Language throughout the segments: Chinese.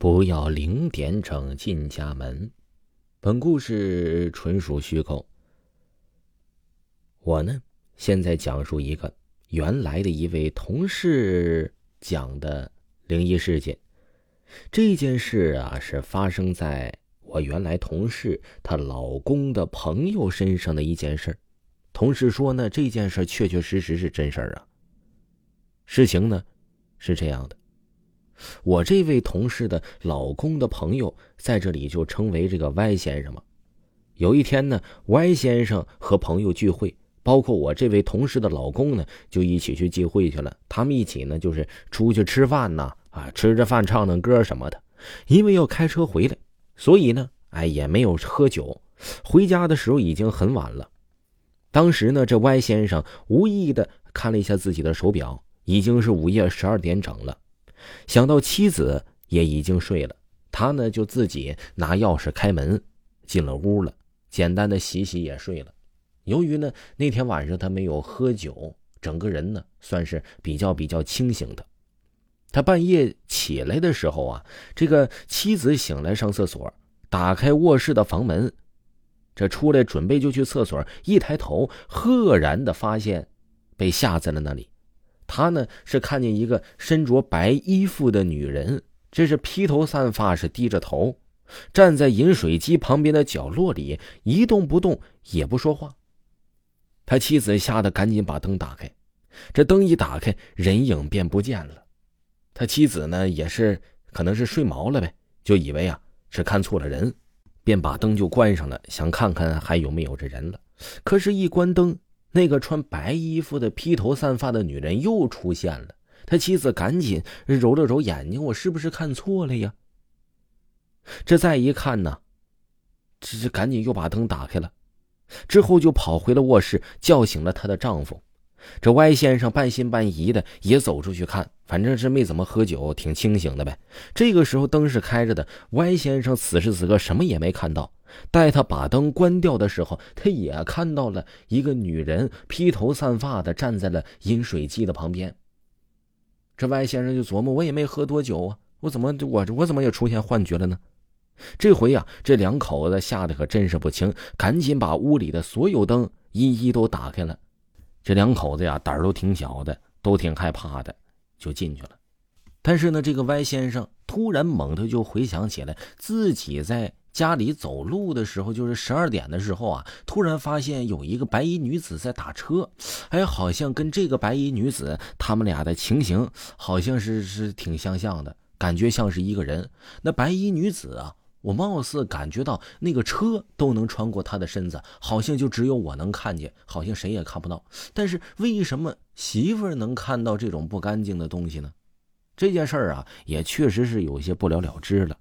不要零点整进家门。本故事纯属虚构。我呢，现在讲述一个原来的一位同事讲的灵异事件。这件事啊，是发生在我原来同事她老公的朋友身上的一件事。同事说呢，这件事确确实实是真事儿啊。事情呢，是这样的。我这位同事的老公的朋友在这里就称为这个 Y 先生嘛。有一天呢，Y 先生和朋友聚会，包括我这位同事的老公呢，就一起去聚会去了。他们一起呢，就是出去吃饭呐，啊，吃着饭唱唱歌什么的。因为要开车回来，所以呢，哎，也没有喝酒。回家的时候已经很晚了。当时呢，这 Y 先生无意的看了一下自己的手表，已经是午夜十二点整了。想到妻子也已经睡了，他呢就自己拿钥匙开门进了屋了，简单的洗洗也睡了。由于呢那天晚上他没有喝酒，整个人呢算是比较比较清醒的。他半夜起来的时候啊，这个妻子醒来上厕所，打开卧室的房门，这出来准备就去厕所，一抬头赫然的发现被吓在了那里。他呢是看见一个身着白衣服的女人，这是披头散发，是低着头，站在饮水机旁边的角落里一动不动，也不说话。他妻子吓得赶紧把灯打开，这灯一打开，人影便不见了。他妻子呢也是可能是睡毛了呗，就以为啊是看错了人，便把灯就关上了，想看看还有没有这人了。可是，一关灯。那个穿白衣服的披头散发的女人又出现了，他妻子赶紧揉了揉眼睛，我是不是看错了呀？这再一看呢，这这赶紧又把灯打开了，之后就跑回了卧室，叫醒了她的丈夫。这歪先生半信半疑的也走出去看，反正是没怎么喝酒，挺清醒的呗。这个时候灯是开着的，歪先生此时此刻什么也没看到。待他把灯关掉的时候，他也看到了一个女人披头散发的站在了饮水机的旁边。这歪先生就琢磨：我也没喝多久啊，我怎么我我怎么也出现幻觉了呢？这回呀，这两口子吓得可真是不轻，赶紧把屋里的所有灯一一都打开了。这两口子呀，胆儿都挺小的，都挺害怕的，就进去了。但是呢，这个歪先生突然猛地就回想起来，自己在。家里走路的时候，就是十二点的时候啊，突然发现有一个白衣女子在打车，哎，好像跟这个白衣女子他们俩的情形好像是是挺相像的，感觉像是一个人。那白衣女子啊，我貌似感觉到那个车都能穿过他的身子，好像就只有我能看见，好像谁也看不到。但是为什么媳妇能看到这种不干净的东西呢？这件事儿啊，也确实是有些不了了之了。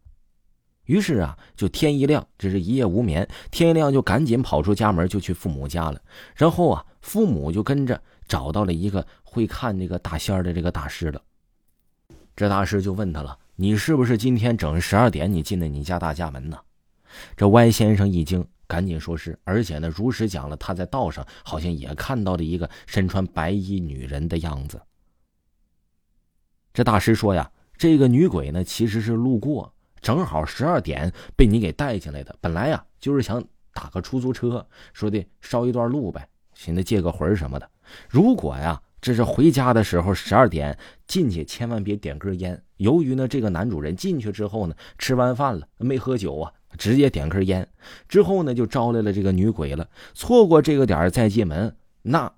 于是啊，就天一亮，这是一夜无眠。天一亮就赶紧跑出家门，就去父母家了。然后啊，父母就跟着找到了一个会看这个大仙的这个大师了。这大师就问他了：“你是不是今天整十二点你进的你家大家门呢？”这歪先生一惊，赶紧说是，而且呢，如实讲了他在道上好像也看到了一个身穿白衣女人的样子。这大师说呀：“这个女鬼呢，其实是路过。”正好十二点被你给带进来的，本来呀就是想打个出租车，说的捎一段路呗，寻思借个魂什么的。如果呀这是回家的时候十二点进去，千万别点根烟。由于呢这个男主人进去之后呢吃完饭了没喝酒啊，直接点根烟，之后呢就招来了这个女鬼了。错过这个点再进门，那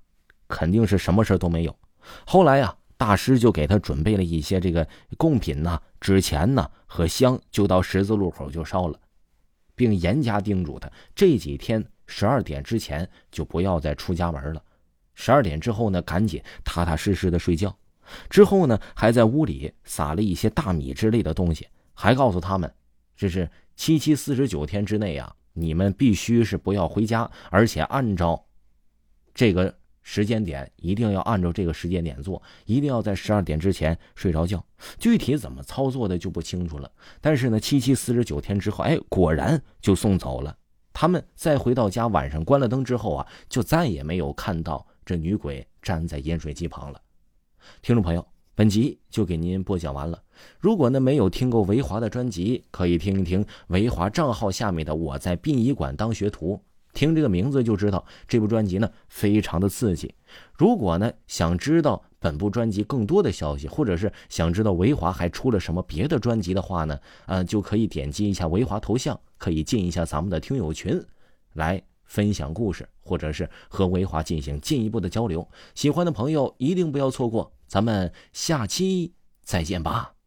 肯定是什么事都没有。后来呀。大师就给他准备了一些这个贡品呐、纸钱呐和香，就到十字路口就烧了，并严加叮嘱他这几天十二点之前就不要再出家门了。十二点之后呢，赶紧踏踏实实的睡觉。之后呢，还在屋里撒了一些大米之类的东西，还告诉他们，这是七七四十九天之内啊，你们必须是不要回家，而且按照这个时间点，一定要按照这个时间点做，一定要在十二点之前睡着觉。具体怎么操作的就不清楚了。但是呢，七七四十九天之后，哎，果然就送走了。他们再回到家，晚上关了灯之后啊，就再也没有看到这女鬼站在饮水机旁了。听众朋友，本集就给您播讲完了。如果呢没有听过维华的专辑，可以听一听维华账号下面的《我在殡仪馆当学徒》，听这个名字就知道这部专辑呢非常的刺激。如果呢想知道本部专辑更多的消息，或者是想知道维华还出了什么别的专辑的话呢，呃，就可以点击一下维华头像，可以进一下咱们的听友群，来分享故事，或者是和维华进行进一步的交流。喜欢的朋友一定不要错过，咱们下期再见吧。